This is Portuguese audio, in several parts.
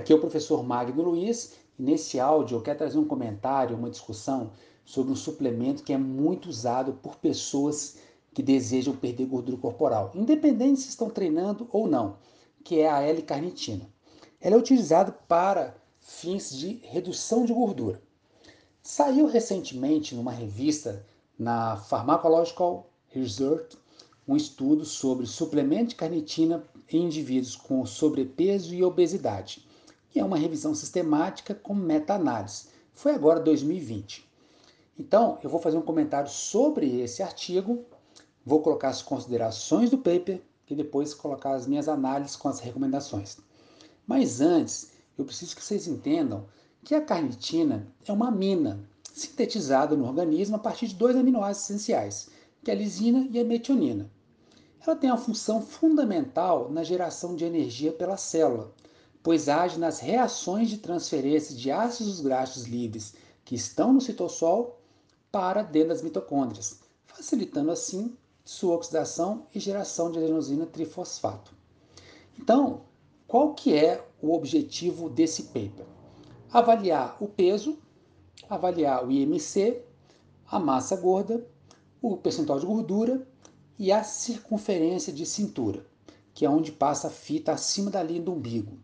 Aqui é o professor Magno Luiz e nesse áudio eu quero trazer um comentário, uma discussão sobre um suplemento que é muito usado por pessoas que desejam perder gordura corporal, independente se estão treinando ou não, que é a L-carnitina. Ela é utilizada para fins de redução de gordura. Saiu recentemente numa revista na Pharmacological Research um estudo sobre suplemento de carnitina em indivíduos com sobrepeso e obesidade e é uma revisão sistemática com meta-análise. Foi agora 2020. Então, eu vou fazer um comentário sobre esse artigo, vou colocar as considerações do paper e depois colocar as minhas análises com as recomendações. Mas antes, eu preciso que vocês entendam que a carnitina é uma amina sintetizada no organismo a partir de dois aminoácidos essenciais, que é a lisina e a metionina. Ela tem uma função fundamental na geração de energia pela célula, pois age nas reações de transferência de ácidos graxos livres que estão no citossol para dentro das mitocôndrias, facilitando assim sua oxidação e geração de adenosina trifosfato. Então, qual que é o objetivo desse paper? Avaliar o peso, avaliar o IMC, a massa gorda, o percentual de gordura e a circunferência de cintura, que é onde passa a fita acima da linha do umbigo.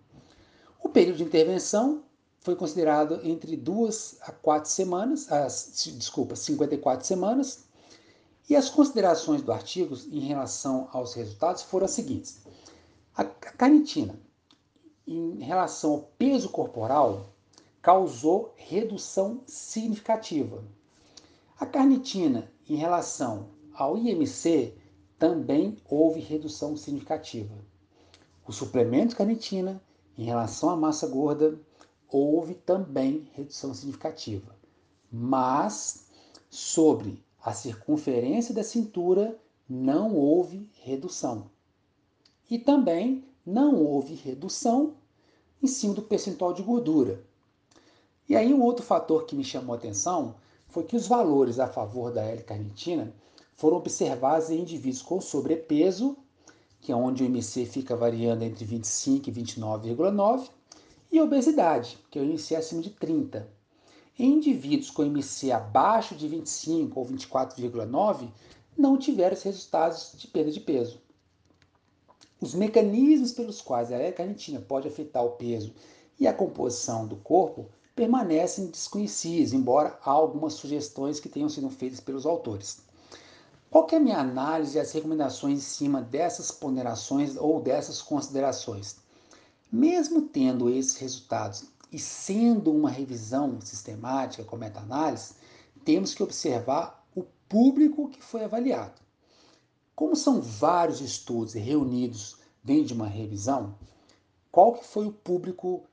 Período de intervenção foi considerado entre duas a quatro semanas, as, desculpa, 54 semanas, e as considerações do artigo em relação aos resultados foram as seguintes. A carnitina, em relação ao peso corporal, causou redução significativa. A carnitina, em relação ao IMC, também houve redução significativa. O suplemento de carnitina em relação à massa gorda, houve também redução significativa, mas sobre a circunferência da cintura não houve redução. E também não houve redução em cima do percentual de gordura. E aí um outro fator que me chamou a atenção foi que os valores a favor da L-carnitina foram observados em indivíduos com sobrepeso que é onde o IMC fica variando entre 25 e 29,9, e obesidade, que é o IMC acima de 30. Em indivíduos com IMC abaixo de 25 ou 24,9, não tiveram resultados de perda de peso. Os mecanismos pelos quais a L-carnitina pode afetar o peso e a composição do corpo permanecem desconhecidos, embora há algumas sugestões que tenham sido feitas pelos autores. Qual é a minha análise e as recomendações em cima dessas ponderações ou dessas considerações? Mesmo tendo esses resultados e sendo uma revisão sistemática com meta-análise, temos que observar o público que foi avaliado. Como são vários estudos reunidos dentro de uma revisão, qual que foi o público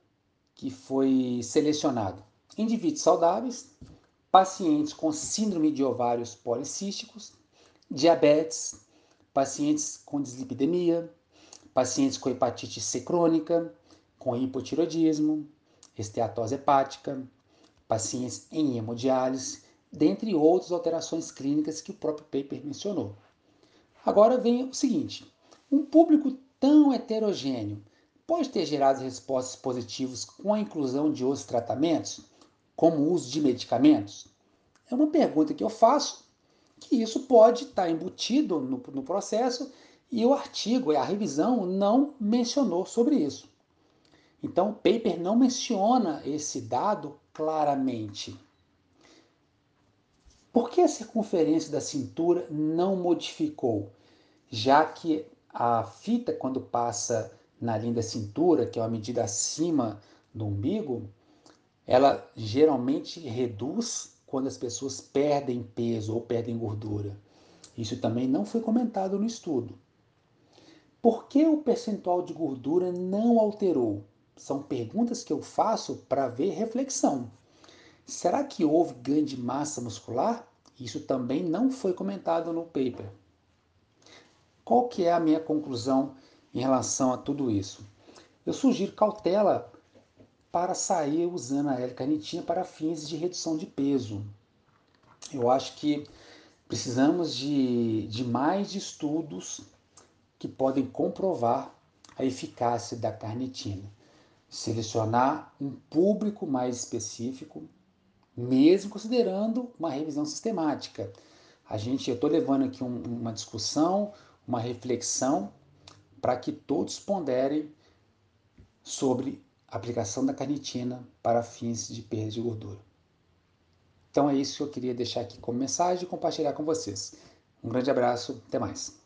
que foi selecionado? Indivíduos saudáveis, pacientes com síndrome de ovários policísticos, diabetes, pacientes com dislipidemia, pacientes com hepatite C crônica, com hipotiroidismo, esteatose hepática, pacientes em hemodiálise, dentre outras alterações clínicas que o próprio paper mencionou. Agora vem o seguinte: um público tão heterogêneo pode ter gerado respostas positivas com a inclusão de outros tratamentos, como o uso de medicamentos? É uma pergunta que eu faço que isso pode estar embutido no, no processo e o artigo, a revisão, não mencionou sobre isso. Então, o paper não menciona esse dado claramente. Por que a circunferência da cintura não modificou? Já que a fita, quando passa na linha da cintura, que é uma medida acima do umbigo, ela geralmente reduz quando as pessoas perdem peso ou perdem gordura. Isso também não foi comentado no estudo. Por que o percentual de gordura não alterou? São perguntas que eu faço para ver reflexão. Será que houve ganho de massa muscular? Isso também não foi comentado no paper. Qual que é a minha conclusão em relação a tudo isso? Eu sugiro cautela para sair usando a L-carnitina para fins de redução de peso. Eu acho que precisamos de, de mais estudos que podem comprovar a eficácia da carnitina. selecionar um público mais específico, mesmo considerando uma revisão sistemática. A gente, eu estou levando aqui um, uma discussão, uma reflexão, para que todos ponderem sobre aplicação da carnitina para fins de perda de gordura. Então é isso que eu queria deixar aqui como mensagem e compartilhar com vocês. Um grande abraço, até mais.